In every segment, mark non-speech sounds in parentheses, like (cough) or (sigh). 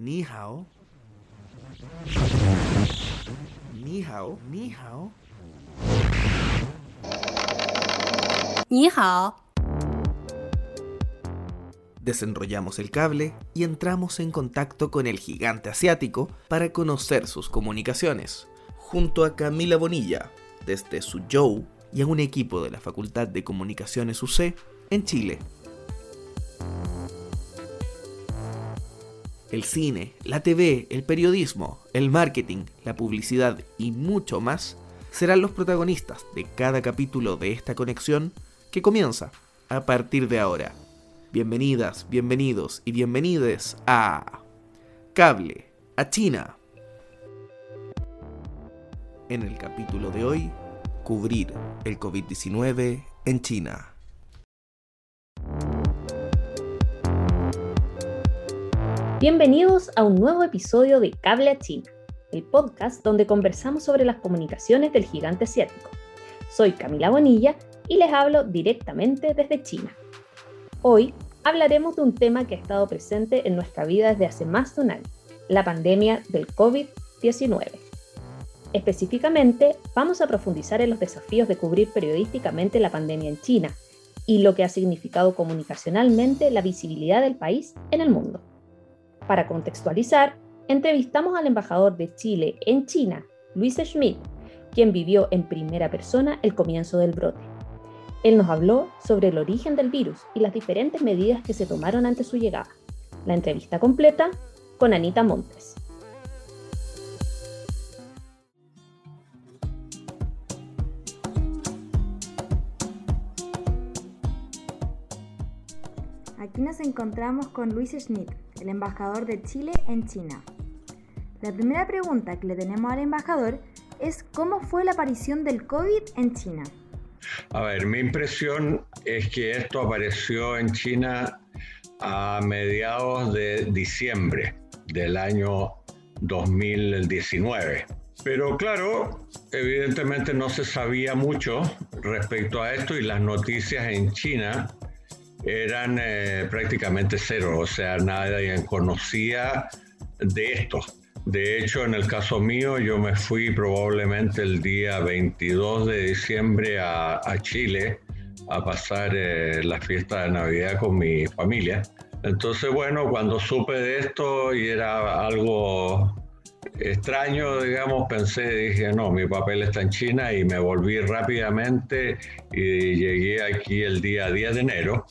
Ni hao. Ni hao, ni hao. Ni hao. Desenrollamos el cable y entramos en contacto con el gigante asiático para conocer sus comunicaciones, junto a Camila Bonilla, desde Suzhou y a un equipo de la Facultad de Comunicaciones UC en Chile. El cine, la TV, el periodismo, el marketing, la publicidad y mucho más serán los protagonistas de cada capítulo de esta conexión que comienza a partir de ahora. Bienvenidas, bienvenidos y bienvenides a Cable a China. En el capítulo de hoy, cubrir el COVID-19 en China. Bienvenidos a un nuevo episodio de Cable a China, el podcast donde conversamos sobre las comunicaciones del gigante asiático. Soy Camila Bonilla y les hablo directamente desde China. Hoy hablaremos de un tema que ha estado presente en nuestra vida desde hace más de un año, la pandemia del COVID-19. Específicamente, vamos a profundizar en los desafíos de cubrir periodísticamente la pandemia en China y lo que ha significado comunicacionalmente la visibilidad del país en el mundo. Para contextualizar, entrevistamos al embajador de Chile en China, Luis Schmidt, quien vivió en primera persona el comienzo del brote. Él nos habló sobre el origen del virus y las diferentes medidas que se tomaron ante su llegada. La entrevista completa con Anita Montes. Aquí nos encontramos con Luis Schmidt, el embajador de Chile en China. La primera pregunta que le tenemos al embajador es cómo fue la aparición del COVID en China. A ver, mi impresión es que esto apareció en China a mediados de diciembre del año 2019. Pero claro, evidentemente no se sabía mucho respecto a esto y las noticias en China eran eh, prácticamente cero, o sea, nadie conocía de esto. De hecho, en el caso mío, yo me fui probablemente el día 22 de diciembre a, Chile a pasar eh, la fiesta de Navidad con mi familia. Entonces, bueno, cuando supe de esto y era algo extraño, digamos, pensé, dije, no, mi papel está en China y me volví rápidamente y llegué aquí el día 10 de enero.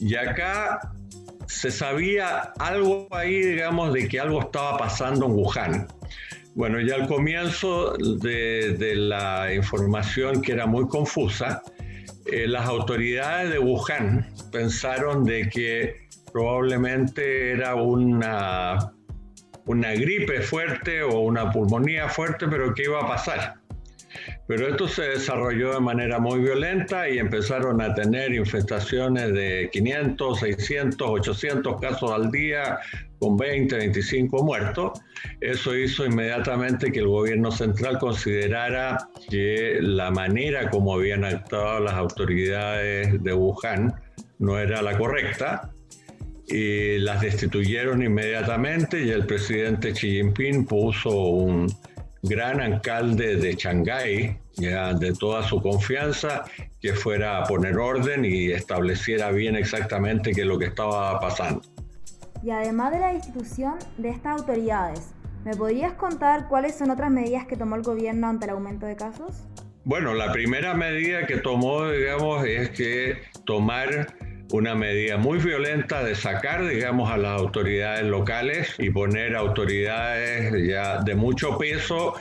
Y acá se sabía algo ahí, digamos, de que algo estaba pasando en Wuhan. Bueno, ya al comienzo de, la información que era muy confusa, eh, las autoridades de Wuhan pensaron de que probablemente era una, una gripe fuerte o una pulmonía fuerte, pero que iba a pasar. Pero esto se desarrolló de manera muy violenta y empezaron a tener infestaciones de 500, 600, 800 casos al día, con 20, 25 muertos. Eso hizo inmediatamente que el gobierno central considerara que la manera como habían actuado las autoridades de Wuhan no era la correcta y las destituyeron inmediatamente y el presidente Xi Jinping puso un gran alcalde de Shanghái, ya de toda su confianza, que fuera a poner orden y estableciera bien exactamente qué es lo que estaba pasando. Y además de la institución de estas autoridades, ¿me podrías contar cuáles son otras medidas que tomó el gobierno ante el aumento de casos? Bueno, la primera medida que tomó, digamos, es que tomar una medida muy violenta de sacar, digamos, a las autoridades locales y poner autoridades ya de mucho peso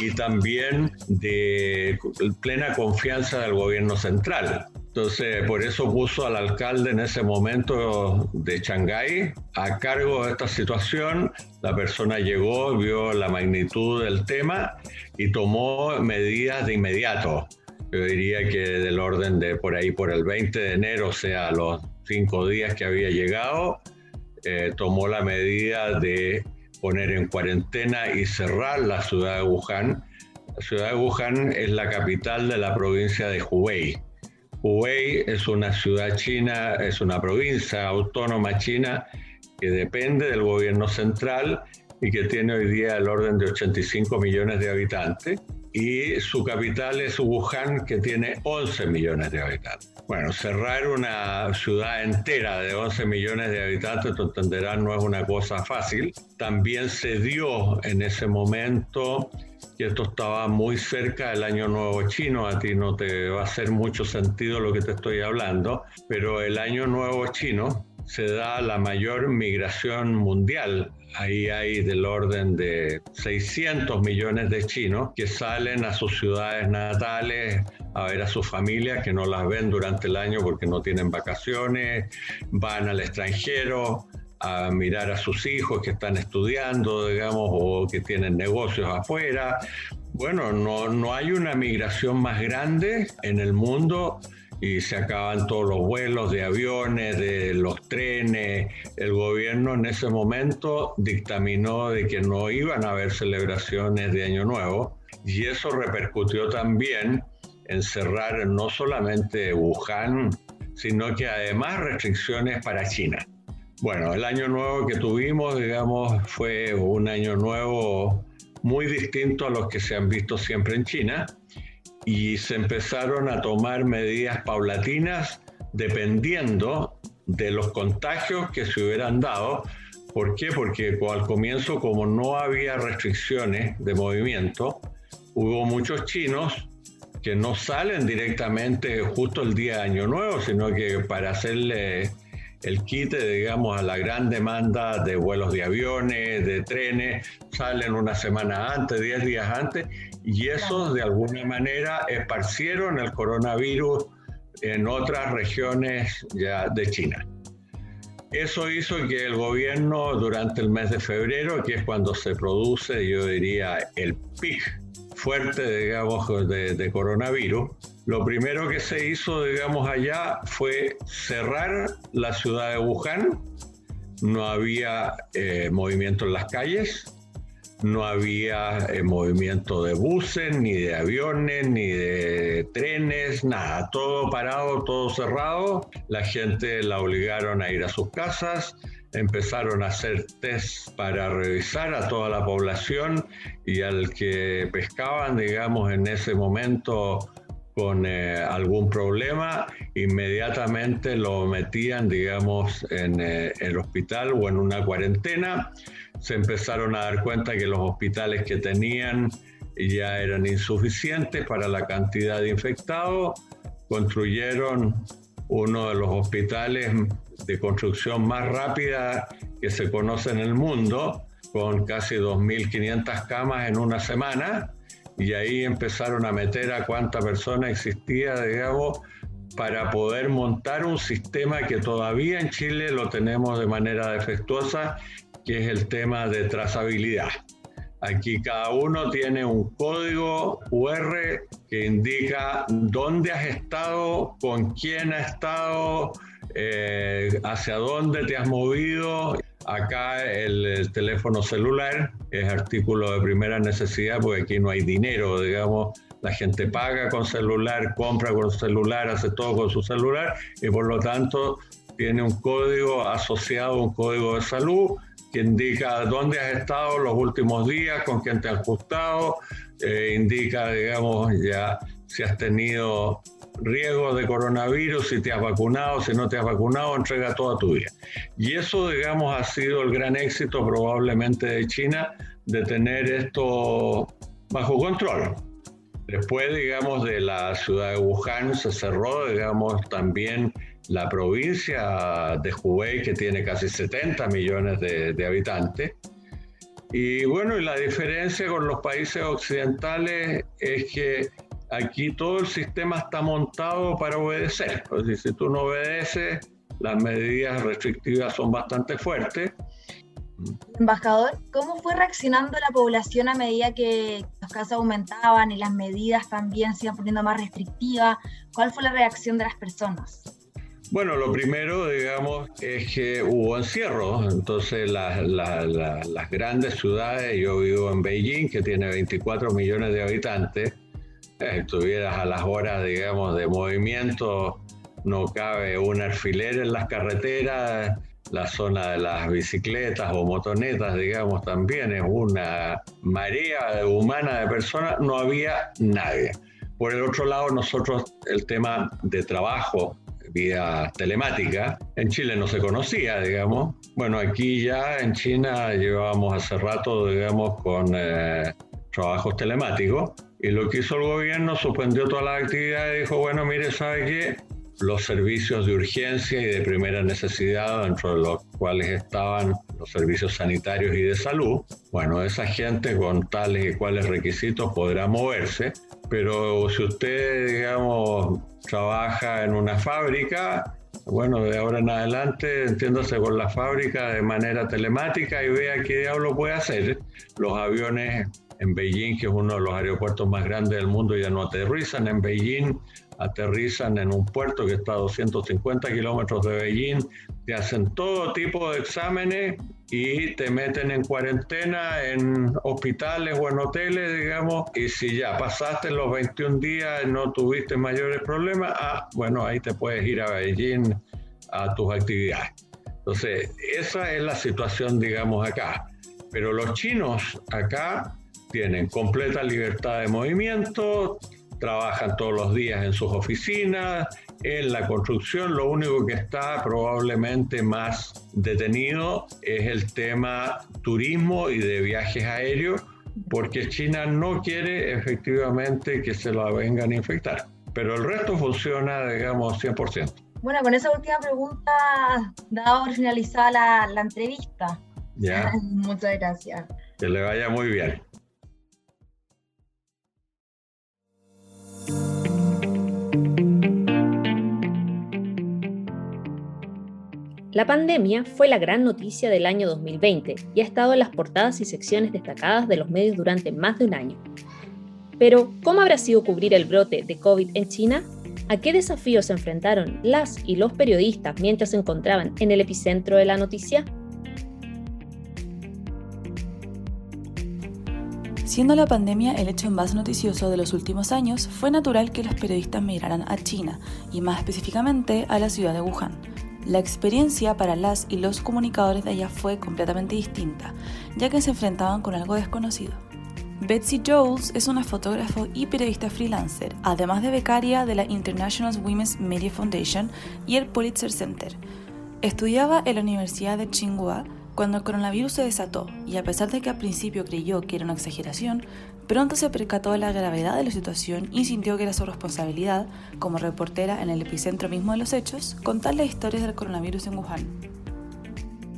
y también de plena confianza del gobierno central. Entonces, por eso puso al alcalde en ese momento de Shanghái a cargo de esta situación. La persona llegó, vio la magnitud del tema y tomó medidas de inmediato yo diría que del orden de por ahí, por el 20 de enero, o sea, los cinco días que había llegado, eh, tomó la medida de poner en cuarentena y cerrar la ciudad de Wuhan. La ciudad de Wuhan es la capital de la provincia de Hubei. Hubei es una ciudad china, es una provincia autónoma china que depende del gobierno central y que tiene hoy día el orden de 85 millones de habitantes. Y su capital es Wuhan, que tiene 11 millones de habitantes. Bueno, cerrar una ciudad entera de 11 millones de habitantes, tú entenderás, no es una cosa fácil. También se dio en ese momento que esto estaba muy cerca del Año Nuevo Chino, a ti no te va a hacer mucho sentido lo que te estoy hablando, pero el Año Nuevo Chino se da la mayor migración mundial. Ahí hay del orden de 600 millones de chinos que salen a sus ciudades natales a ver a sus familias que no las ven durante el año porque no tienen vacaciones, van al extranjero a mirar a sus hijos que están estudiando, digamos, o que tienen negocios afuera. Bueno, no, no hay una migración más grande en el mundo y se acaban todos los vuelos de aviones, de los trenes. El gobierno en ese momento dictaminó de que no iban a haber celebraciones de Año Nuevo y eso repercutió también en cerrar no solamente Wuhan, sino que además restricciones para China. Bueno, el año nuevo que tuvimos, digamos, fue un año nuevo muy distinto a los que se han visto siempre en China y se empezaron a tomar medidas paulatinas dependiendo de los contagios que se hubieran dado. ¿Por qué? Porque al comienzo, como no había restricciones de movimiento, hubo muchos chinos que no salen directamente justo el día de Año Nuevo, sino que para hacerle el quite, digamos, a la gran demanda de vuelos de aviones, de trenes, salen una semana antes, diez días antes, y eso de alguna manera esparcieron el coronavirus en otras regiones ya de China. Eso hizo que el gobierno durante el mes de febrero, que es cuando se produce, yo diría, el pic fuerte, digamos, de, de coronavirus, lo primero que se hizo, digamos, allá fue cerrar la ciudad de Wuhan. No había eh, movimiento en las calles, no había eh, movimiento de buses, ni de aviones, ni de trenes, nada. Todo parado, todo cerrado. La gente la obligaron a ir a sus casas empezaron a hacer test para revisar a toda la población y al que pescaban, digamos, en ese momento con eh, algún problema, inmediatamente lo metían, digamos, en eh, el hospital o en una cuarentena. Se empezaron a dar cuenta que los hospitales que tenían ya eran insuficientes para la cantidad de infectados. Construyeron uno de los hospitales de construcción más rápida que se conoce en el mundo, con casi 2.500 camas en una semana y ahí empezaron a meter a cuánta persona existía, digamos, para poder montar un sistema que todavía en Chile lo tenemos de manera defectuosa, que es el tema de trazabilidad. Aquí cada uno tiene un código QR que indica dónde has estado, con quién has estado, eh, hacia dónde te has movido. Acá el, teléfono celular es artículo de primera necesidad porque aquí no hay dinero, digamos, la gente paga con celular, compra con celular, hace todo con su celular y por lo tanto tiene un código asociado, un código de salud que indica dónde has estado los últimos días, con quién te has ajustado, eh, indica, digamos, ya si has tenido riesgo de coronavirus, si te has vacunado, si no te has vacunado, entrega toda tu vida. Y eso, digamos, ha sido el gran éxito probablemente de China de tener esto bajo control. Después, digamos, de la ciudad de Wuhan se cerró, digamos, también la provincia de Hubei, que tiene casi 70 millones de, de habitantes. Y bueno, y la diferencia con los países occidentales es que aquí todo el sistema está montado para obedecer. si tú no obedeces, las medidas restrictivas son bastante fuertes. Embajador, ¿cómo fue reaccionando la población a medida que los casos aumentaban y las medidas también se iban poniendo más restrictivas? ¿Cuál fue la reacción de las personas? Bueno, lo primero, digamos, es que hubo encierro. Entonces, las grandes ciudades, yo vivo en Beijing, que tiene 24 millones de habitantes, estuvieras a las horas, digamos, de movimiento, no cabe un alfiler en las carreteras, la zona de las bicicletas o motonetas, digamos, también es una marea humana de personas, no había nadie. Por el otro lado, nosotros el tema de trabajo vía telemática, en Chile no se conocía, digamos. Bueno, aquí ya en China llevábamos hace rato, digamos, con eh, trabajos telemáticos. Y lo que hizo el gobierno, suspendió todas las actividades y dijo, bueno, mire, ¿sabe qué? Los servicios de urgencia y de primera necesidad, dentro de los cuales estaban los servicios sanitarios y de salud, bueno, esa gente con tales y cuales requisitos podrá moverse, pero si usted, digamos, trabaja en una fábrica, bueno, de ahora en adelante, entiéndase con la fábrica de manera telemática y vea qué diablo puede hacer. Los aviones en Beijing, que es uno de los aeropuertos más grandes del mundo, ya no aterrizan en Beijing, aterrizan en un puerto que está a 250 kilómetros de Beijing, te hacen todo tipo de exámenes y te meten en cuarentena en hospitales o en hoteles, digamos, y si ya pasaste los 21 días no tuviste mayores problemas, ah, bueno, ahí te puedes ir a Beijing a tus actividades. Entonces, esa es la situación, digamos, acá. Pero los chinos acá tienen completa libertad de movimiento, trabajan todos los días en sus oficinas, en la construcción, lo único que está probablemente más detenido es el tema turismo y de viajes aéreos, porque China no quiere efectivamente que se la vengan a infectar, pero el resto funciona, digamos, 100%. Bueno, con esa última pregunta, dado por finalizada la, la entrevista. Ya. (laughs) Muchas gracias. Que le vaya muy bien. La pandemia fue la gran noticia del año 2020 y ha estado en las portadas y secciones destacadas de los medios durante más de un año. Pero, ¿cómo habrá sido cubrir el brote de COVID en China? ¿A qué desafíos se enfrentaron las y los periodistas mientras se encontraban en el epicentro de la noticia? Siendo la pandemia el hecho más noticioso de los últimos años, fue natural que los periodistas migraran a China, y más específicamente a la ciudad de Wuhan la experiencia para las y los comunicadores de allá fue completamente distinta, ya que se enfrentaban con algo desconocido. Betsy Jones es una fotógrafa y periodista freelancer, además de becaria de la International Women's Media Foundation y el Pulitzer Center. Estudiaba en la Universidad de Tsinghua cuando el coronavirus se desató, y a pesar de que al principio creyó que era una exageración, pronto se percató de la gravedad de la situación y sintió que era su responsabilidad, como reportera en el epicentro mismo de los hechos, contar las historias del coronavirus en Wuhan.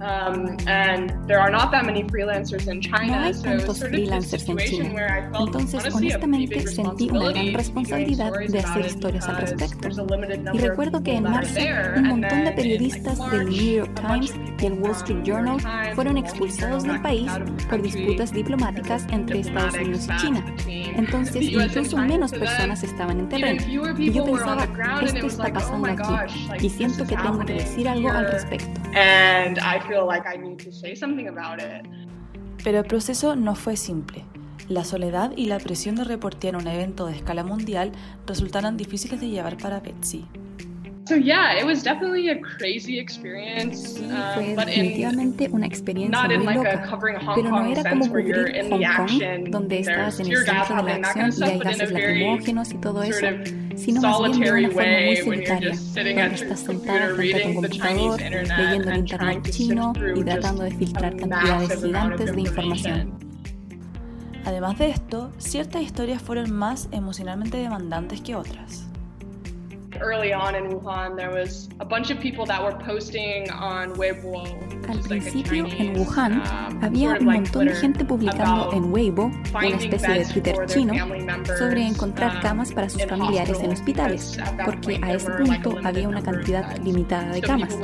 Um, and there are not that many freelancers in China, no hay tantos freelancers en China. Entonces, honestamente, sentí una gran responsabilidad de hacer historias al respecto. Y recuerdo que en marzo, un montón de periodistas del New York Times y el Wall Street Journal fueron expulsados del país por disputas diplomáticas entre Estados Unidos y China. Entonces, incluso menos personas estaban en terreno. Y yo pensaba, esto está pasando aquí, y siento que tengo que decir algo al respecto. Pero el proceso no fue simple. La soledad y la presión de reportear un evento de escala mundial resultaron difíciles de llevar para Betsy. So yeah, it was definitely a crazy experience. Sí, fue um, definitivamente una experiencia muy loca, pero no era como cubrir Hong Kong, donde estás en el centro de la acción y hay gases lacrimógenos y todo eso, sino más bien de una forma muy solitaria, donde estás sentada frente a tu computador, leyendo el internet chino y tratando de filtrar cantidades gigantes de información. Además de esto, ciertas historias fueron más emocionalmente demandantes que otras. Al principio en Wuhan um, había un montón de gente publicando en Weibo, una especie de Twitter chino, sobre encontrar um, camas para sus familiares en hospitales, porque a ese punto había una cantidad limitada de camas.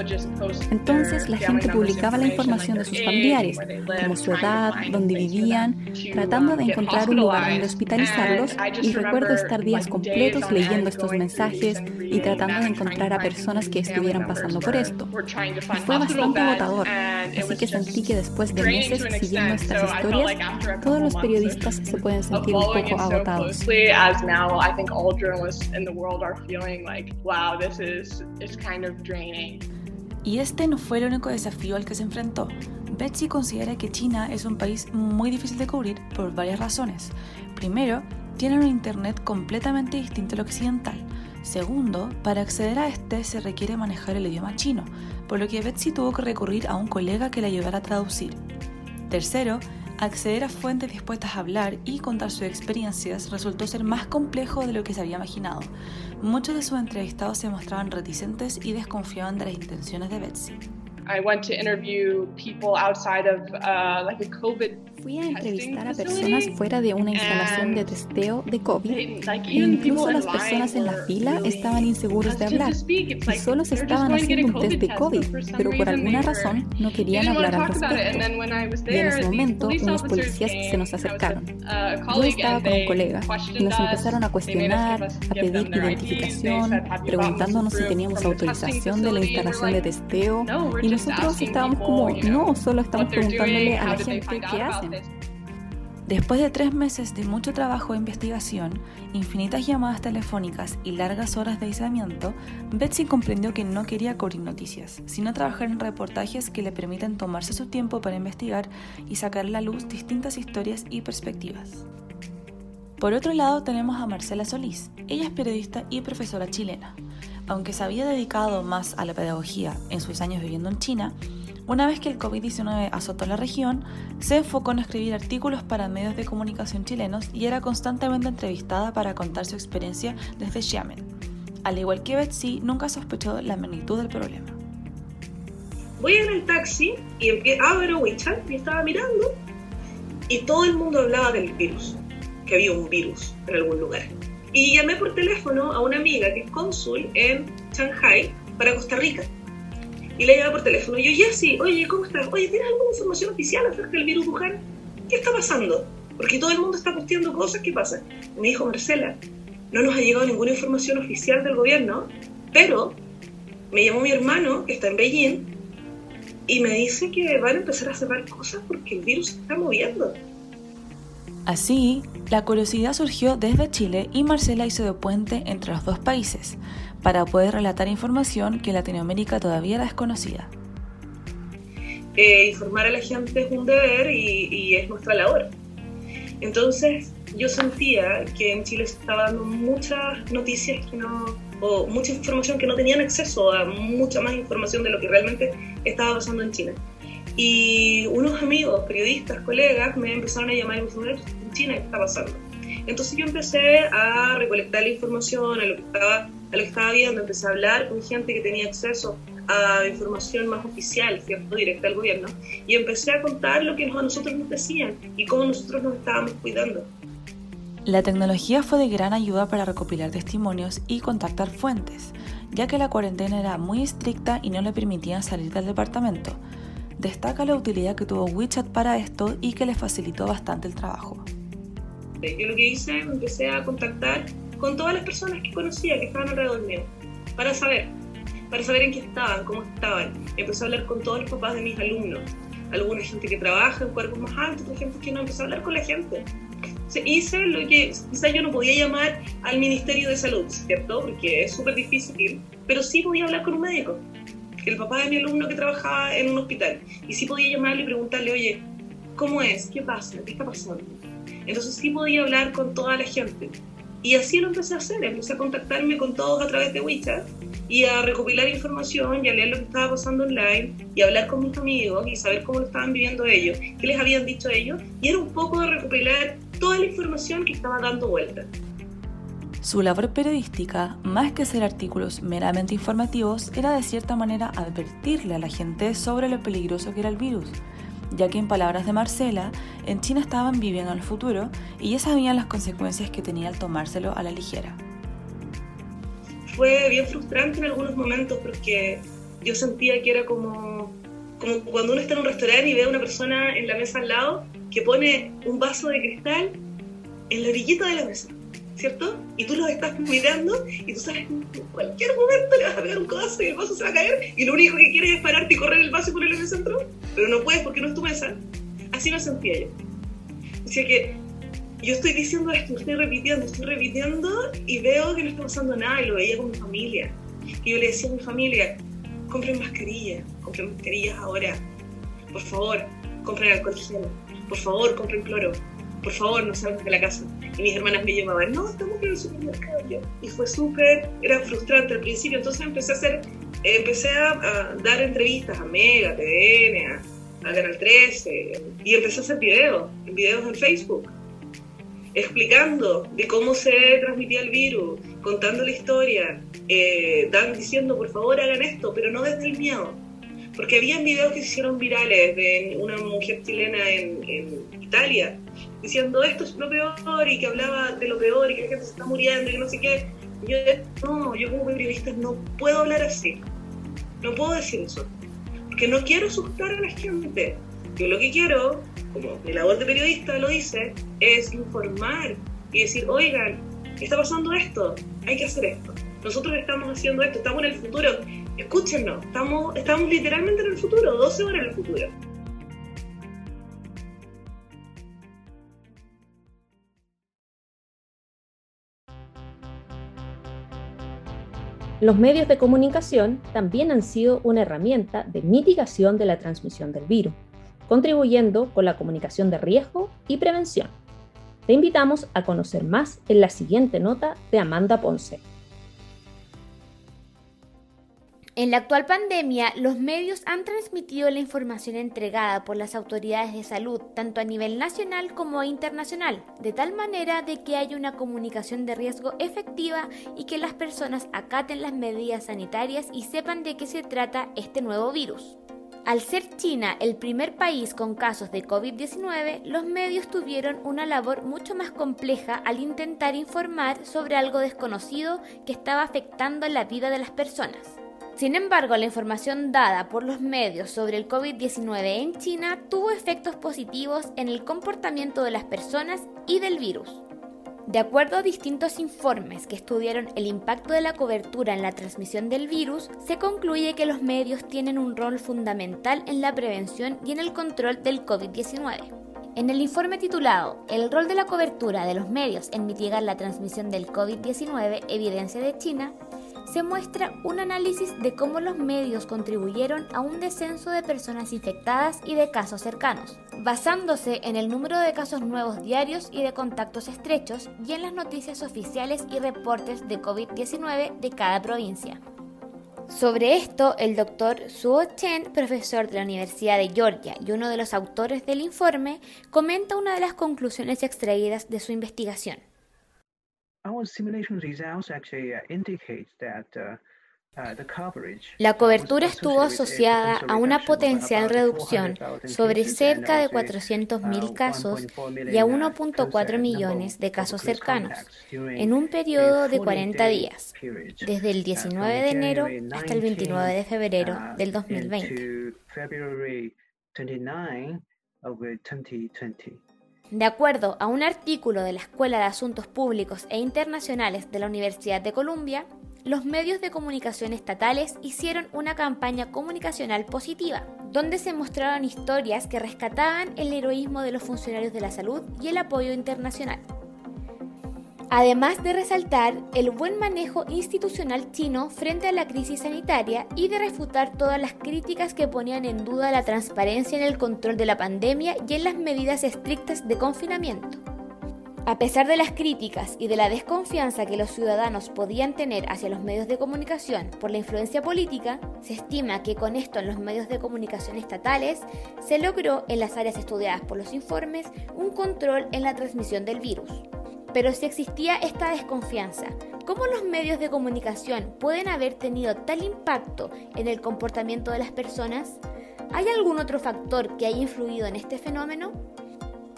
Entonces la gente publicaba la información de sus familiares, como su edad, dónde vivían, tratando de encontrar un lugar donde hospitalizarlos. Y recuerdo estar días completos leyendo estos mensajes y tratando de encontrar a personas que estuvieran pasando por esto. Y fue bastante agotador, así que sentí que después de meses siguiendo estas historias, todos los periodistas se pueden sentir un poco agotados. Y este no fue el único desafío al que se enfrentó. Betsy considera que China es un país muy difícil de cubrir por varias razones. Primero, tienen un Internet completamente distinto al occidental. Segundo, para acceder a este se requiere manejar el idioma chino, por lo que Betsy tuvo que recurrir a un colega que le ayudara a traducir. Tercero, acceder a fuentes dispuestas a hablar y contar sus experiencias resultó ser más complejo de lo que se había imaginado. Muchos de sus entrevistados se mostraban reticentes y desconfiaban de las intenciones de Betsy. I went to interview people outside of uh, like a Fui a entrevistar a personas fuera de una instalación de testeo de COVID e incluso las personas en la fila estaban inseguros de hablar y solo se estaban haciendo un test de COVID, pero por alguna razón no querían hablar al respecto. Y en ese momento unos policías se nos acercaron. Yo estaba con un colega. y nos empezaron a cuestionar, a pedir identificación, preguntándonos si teníamos autorización de la instalación de testeo. Y nosotros estábamos como, no, solo estamos preguntándole a la gente qué hacen. Después de tres meses de mucho trabajo e investigación, infinitas llamadas telefónicas y largas horas de aislamiento, Betsy comprendió que no quería cubrir noticias, sino trabajar en reportajes que le permitan tomarse su tiempo para investigar y sacar a la luz distintas historias y perspectivas. Por otro lado tenemos a Marcela Solís. Ella es periodista y profesora chilena. Aunque se había dedicado más a la pedagogía en sus años viviendo en China, una vez que el COVID-19 azotó la región, se enfocó en escribir artículos para medios de comunicación chilenos y era constantemente entrevistada para contar su experiencia desde Xiamen. Al igual que Betsy, nunca sospechó la magnitud del problema. Voy en el taxi y abro WeChat y estaba mirando y todo el mundo hablaba del virus, que había un virus en algún lugar. Y llamé por teléfono a una amiga que es cónsul en Shanghai para Costa Rica y le llamaba por teléfono. Y yo, Jessy, oye, ¿cómo estás? Oye, ¿tienes alguna información oficial acerca del virus Wuhan? ¿Qué está pasando? Porque todo el mundo está posteando cosas, ¿qué pasa? me dijo Marcela, no nos ha llegado ninguna información oficial del gobierno, pero me llamó mi hermano, que está en Beijing, y me dice que van a empezar a cerrar cosas porque el virus se está moviendo. Así, la curiosidad surgió desde Chile y Marcela hizo de puente entre los dos países para poder relatar información que en Latinoamérica todavía era desconocida. Eh, informar a la gente es un deber y, es nuestra labor. Entonces yo sentía que en Chile se estaba dando muchas noticias que no, o mucha información que no tenían acceso a mucha más información de lo que realmente estaba pasando en China. Y unos amigos, periodistas, colegas, me empezaron a llamar y me dijeron, en China, ¿qué está pasando? Entonces yo empecé a recolectar la información, a lo que estaba, a lo que estaba viendo, empecé a hablar con gente que tenía acceso a información más oficial, ¿cierto? Directa al gobierno, y empecé a contar lo que a nosotros nos decían y cómo nosotros nos estábamos cuidando. La tecnología fue de gran ayuda para recopilar testimonios y contactar fuentes, ya que la cuarentena era muy estricta y no le permitían salir del departamento. Destaca la utilidad que tuvo WeChat para esto y que le facilitó bastante el trabajo. Yo lo que hice, empecé a contactar con todas las personas que conocía que estaban alrededor mío, para saber, para saber en qué estaban, cómo estaban. Empecé a hablar con todos los papás de mis alumnos, alguna gente que trabaja en cuerpos más altos, otra gente que no, empecé a hablar con la gente. hice lo que quizás yo no podía llamar al Ministerio de Salud, ¿cierto? Porque es súper difícil, pero sí podía hablar con un médico, el papá de mi alumno que trabajaba en un hospital, y sí podía llamarle y preguntarle, oye, ¿cómo es? ¿Qué pasa? ¿Qué está pasando? Entonces sí podía hablar con toda la gente. Y así lo empecé a hacer, empecé a contactarme con todos a través de WeChat y a recopilar información y a leer lo que estaba pasando online y a hablar con mis amigos y saber cómo lo estaban viviendo ellos, qué les habían dicho ellos. Y era un poco de recopilar toda la información que estaba dando vuelta. Su labor periodística, más que ser artículos meramente informativos, era de cierta manera advertirle a la gente sobre lo peligroso que era el virus ya que en palabras de Marcela, en China estaban viviendo el futuro y ya sabían las consecuencias que tenía al tomárselo a la ligera. Fue bien frustrante en algunos momentos porque yo sentía que era como, como cuando uno está en un restaurante y ve a una persona en la mesa al lado que pone un vaso de cristal en la orillita de la mesa ¿cierto? Y tú los estás mirando y tú sabes que en cualquier momento le vas a pegar un codazo y el vaso se va a caer y lo único que quieres es pararte y correr el vaso y ponerlo en el centro, pero no puedes porque no es tu mesa. Así me sentía yo. Decía que yo estoy diciendo esto, estoy repitiendo, estoy repitiendo y veo que no está pasando nada y lo veía con mi familia. Y yo le decía a mi familia, compren mascarillas, compren mascarillas ahora. Por favor, compren alcohol gel. Por favor, compren cloro. Por favor, no salgan de la casa. Y mis hermanas me llamaban, no, estamos en el supermercado. Y fue súper, era frustrante al principio. Entonces empecé a hacer, empecé a, dar entrevistas a Mega, TN, a, a Canal 13. Y empecé a hacer videos, videos en Facebook explicando de cómo se transmitía el virus, contando la historia, eh, diciendo por favor hagan esto, pero no desde el miedo. Porque habían videos que se hicieron virales de una mujer chilena en, en Italia diciendo esto es lo peor y que hablaba de lo peor y que la gente se está muriendo y no sé qué. yo, no, yo como periodista no puedo hablar así. No puedo decir eso. Porque no quiero asustar a la gente. Yo lo que quiero como mi labor de periodista lo dice, es informar y decir, oigan, está pasando esto, hay que hacer esto. Nosotros estamos haciendo esto, estamos en el futuro, escúchenos, estamos, estamos literalmente en el futuro, 12 horas en el futuro. Los medios de comunicación también han sido una herramienta de mitigación de la transmisión del virus contribuyendo con la comunicación de riesgo y prevención. Te invitamos a conocer más en la siguiente nota de Amanda Ponce. En la actual pandemia, los medios han transmitido la información entregada por las autoridades de salud, tanto a nivel nacional como internacional, de tal manera de que haya una comunicación de riesgo efectiva y que las personas acaten las medidas sanitarias y sepan de qué se trata este nuevo virus. Al ser China el primer país con casos de COVID-19, los medios tuvieron una labor mucho más compleja al intentar informar sobre algo desconocido que estaba afectando la vida de las personas. Sin embargo, la información dada por los medios sobre el COVID-19 en China tuvo efectos positivos en el comportamiento de las personas y del virus. De acuerdo a distintos informes que estudiaron el impacto de la cobertura en la transmisión del virus, se concluye que los medios tienen un rol fundamental en la prevención y en el control del COVID-19. En el informe titulado El rol de la cobertura de los medios en mitigar la transmisión del COVID-19, evidencia de China, se muestra un análisis de cómo los medios contribuyeron a un descenso de personas infectadas y de casos cercanos, basándose en el número de casos nuevos diarios y de contactos estrechos y en las noticias oficiales y reportes de COVID-19 de cada provincia. Sobre esto, el doctor Suo Chen, profesor de la Universidad de Georgia y uno de los autores del informe, comenta una de las conclusiones extraídas de su investigación. La cobertura estuvo asociada a una potencial reducción sobre cerca de 400.000 casos y a 1.4 millones de casos cercanos en un periodo de 40 días, desde el 19 de enero hasta el 29 de febrero del 2020. De acuerdo a un artículo de la Escuela de Asuntos Públicos e Internacionales de la Universidad de Columbia, los medios de comunicación estatales hicieron una campaña comunicacional positiva, donde se mostraron historias que rescataban el heroísmo de los funcionarios de la salud y el apoyo internacional además de resaltar el buen manejo institucional chino frente a la crisis sanitaria y de refutar todas las críticas que ponían en duda la transparencia en el control de la pandemia y en las medidas estrictas de confinamiento. A pesar de las críticas y de la desconfianza que los ciudadanos podían tener hacia los medios de comunicación por la influencia política, se estima que con esto en los medios de comunicación estatales se logró en las áreas estudiadas por los informes un control en la transmisión del virus. Pero si existía esta desconfianza, ¿cómo los medios de comunicación pueden haber tenido tal impacto en el comportamiento de las personas? ¿Hay algún otro factor que haya influido en este fenómeno?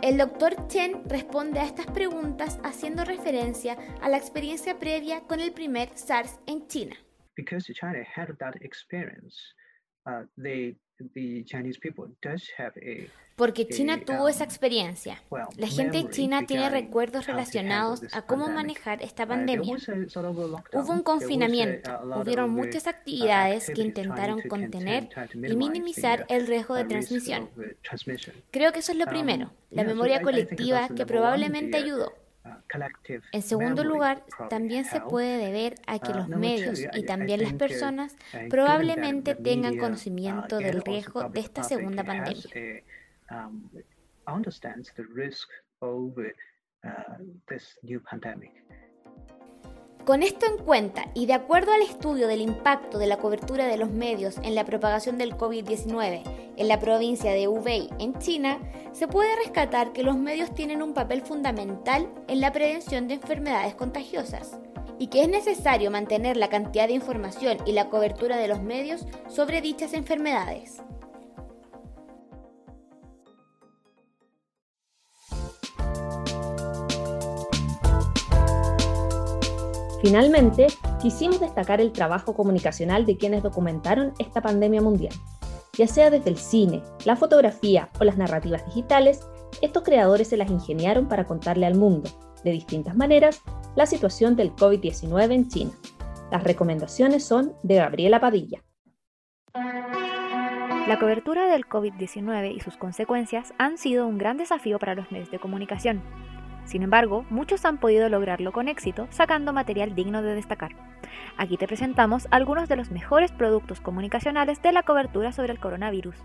El doctor Chen responde a estas preguntas haciendo referencia a la experiencia previa con el primer SARS en China. Porque China tuvo esa um, experiencia. La gente en China tiene recuerdos relacionados a cómo manejar esta uh, pandemia. Hubo un confinamiento, hubieron muchas uh, actividades que intentaron contener y minimizar el riesgo de transmisión. Creo que eso es lo primero, la memoria colectiva que probablemente ayudó. En segundo lugar, también se puede deber a que los medios y también las personas probablemente tengan conocimiento del riesgo de esta segunda pandemia. Con esto en cuenta y de acuerdo al estudio del impacto de la cobertura de los medios en la propagación del COVID-19 en la provincia de Hubei, en China, se puede rescatar que los medios tienen un papel fundamental en la prevención de enfermedades contagiosas y que es necesario mantener la cantidad de información y la cobertura de los medios sobre dichas enfermedades. Finalmente, quisimos destacar el trabajo comunicacional de quienes documentaron esta pandemia mundial. Ya sea desde el cine, la fotografía o las narrativas digitales, estos creadores se las ingeniaron para contarle al mundo, de distintas maneras, la situación del COVID-19 en China. Las recomendaciones son de Gabriela Padilla. La cobertura del COVID-19 y sus consecuencias han sido un gran desafío para los medios de comunicación. Sin embargo, muchos han podido lograrlo con éxito, sacando material digno de destacar. Aquí te presentamos algunos de los mejores productos comunicacionales de la cobertura sobre el coronavirus.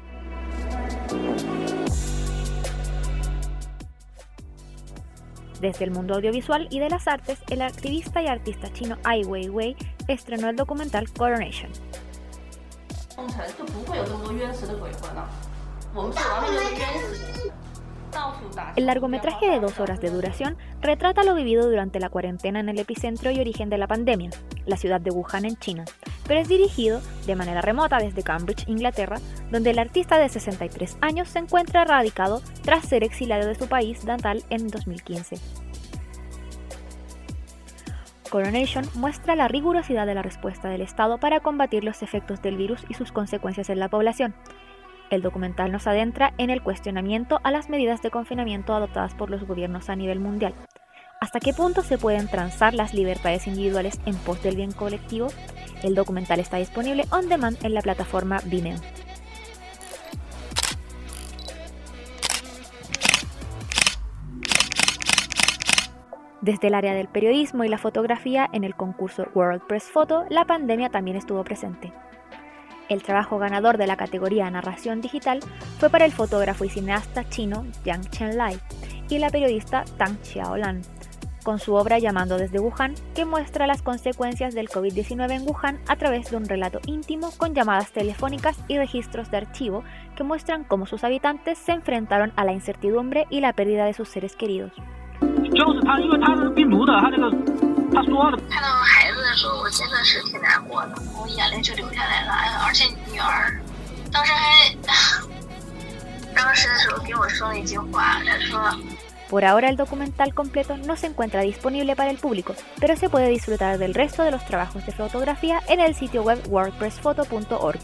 Desde el mundo audiovisual y de las artes, el activista y artista chino Ai Weiwei estrenó el documental Coronation. El largometraje de dos horas de duración retrata lo vivido durante la cuarentena en el epicentro y origen de la pandemia, la ciudad de Wuhan en China, pero es dirigido de manera remota desde Cambridge, Inglaterra, donde el artista de 63 años se encuentra radicado tras ser exiliado de su país natal en 2015. Coronation muestra la rigurosidad de la respuesta del Estado para combatir los efectos del virus y sus consecuencias en la población, el documental nos adentra en el cuestionamiento a las medidas de confinamiento adoptadas por los gobiernos a nivel mundial. ¿Hasta qué punto se pueden transar las libertades individuales en pos del bien colectivo? El documental está disponible on demand en la plataforma Vimeo. Desde el área del periodismo y la fotografía en el concurso World Press Photo, la pandemia también estuvo presente. El trabajo ganador de la categoría Narración Digital fue para el fotógrafo y cineasta chino Yang Chenlai y la periodista Tang Xiaolan, con su obra Llamando desde Wuhan, que muestra las consecuencias del COVID-19 en Wuhan a través de un relato íntimo con llamadas telefónicas y registros de archivo que muestran cómo sus habitantes se enfrentaron a la incertidumbre y la pérdida de sus seres queridos. (laughs) Por ahora el documental completo no se encuentra disponible para el público, pero se puede disfrutar del resto de los trabajos de fotografía en el sitio web wordpressphoto.org.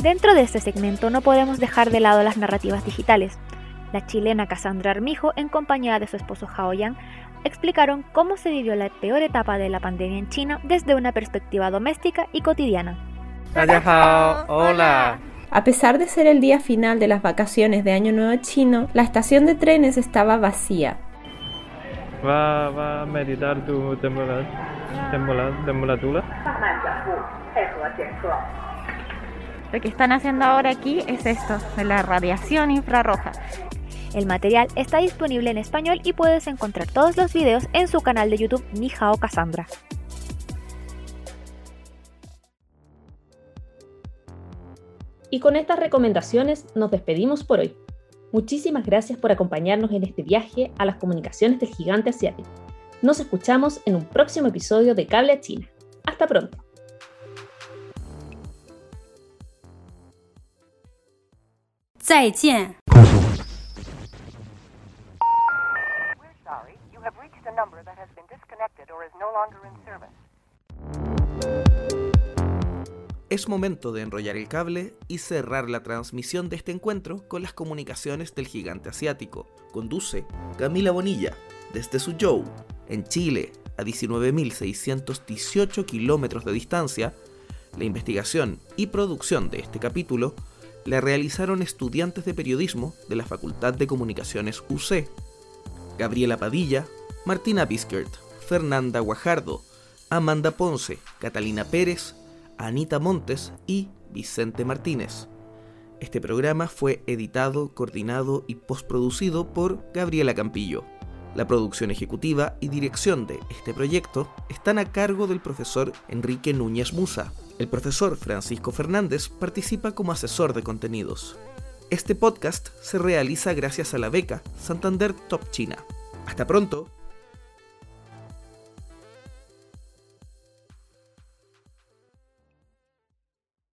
Dentro de este segmento no podemos dejar de lado las narrativas digitales, la chilena Cassandra Armijo, en compañía de su esposo Hao Yang, explicaron cómo se vivió la peor etapa de la pandemia en China desde una perspectiva doméstica y cotidiana. Hola. A pesar de ser el día final de las vacaciones de Año Nuevo chino, la estación de trenes estaba vacía. Va, a meditar tu temperatura. Lo que están haciendo ahora aquí es esto, de la radiación infrarroja. El material está disponible en español y puedes encontrar todos los videos en su canal de YouTube Nihao Cassandra. Y con estas recomendaciones nos despedimos por hoy. Muchísimas gracias por acompañarnos en este viaje a las comunicaciones del gigante asiático. Nos escuchamos en un próximo episodio de Cable a China. Hasta pronto. Es momento de enrollar el cable y cerrar la transmisión de este encuentro con las comunicaciones del gigante asiático. Conduce Camila Bonilla desde Suzhou, en Chile, a 19.618 kilómetros de distancia. La investigación y producción de este capítulo la realizaron estudiantes de periodismo de la Facultad de Comunicaciones UC. Gabriela Padilla, Martina Biskert, Fernanda Guajardo, Amanda Ponce, Catalina Pérez, Anita Montes y Vicente Martínez. Este programa fue editado, coordinado y postproducido por Gabriela Campillo. La producción ejecutiva y dirección de este proyecto están a cargo del profesor Enrique Núñez Musa. El profesor Francisco Fernández participa como asesor de contenidos. Este podcast se realiza gracias a la beca Santander Top China. Hasta pronto.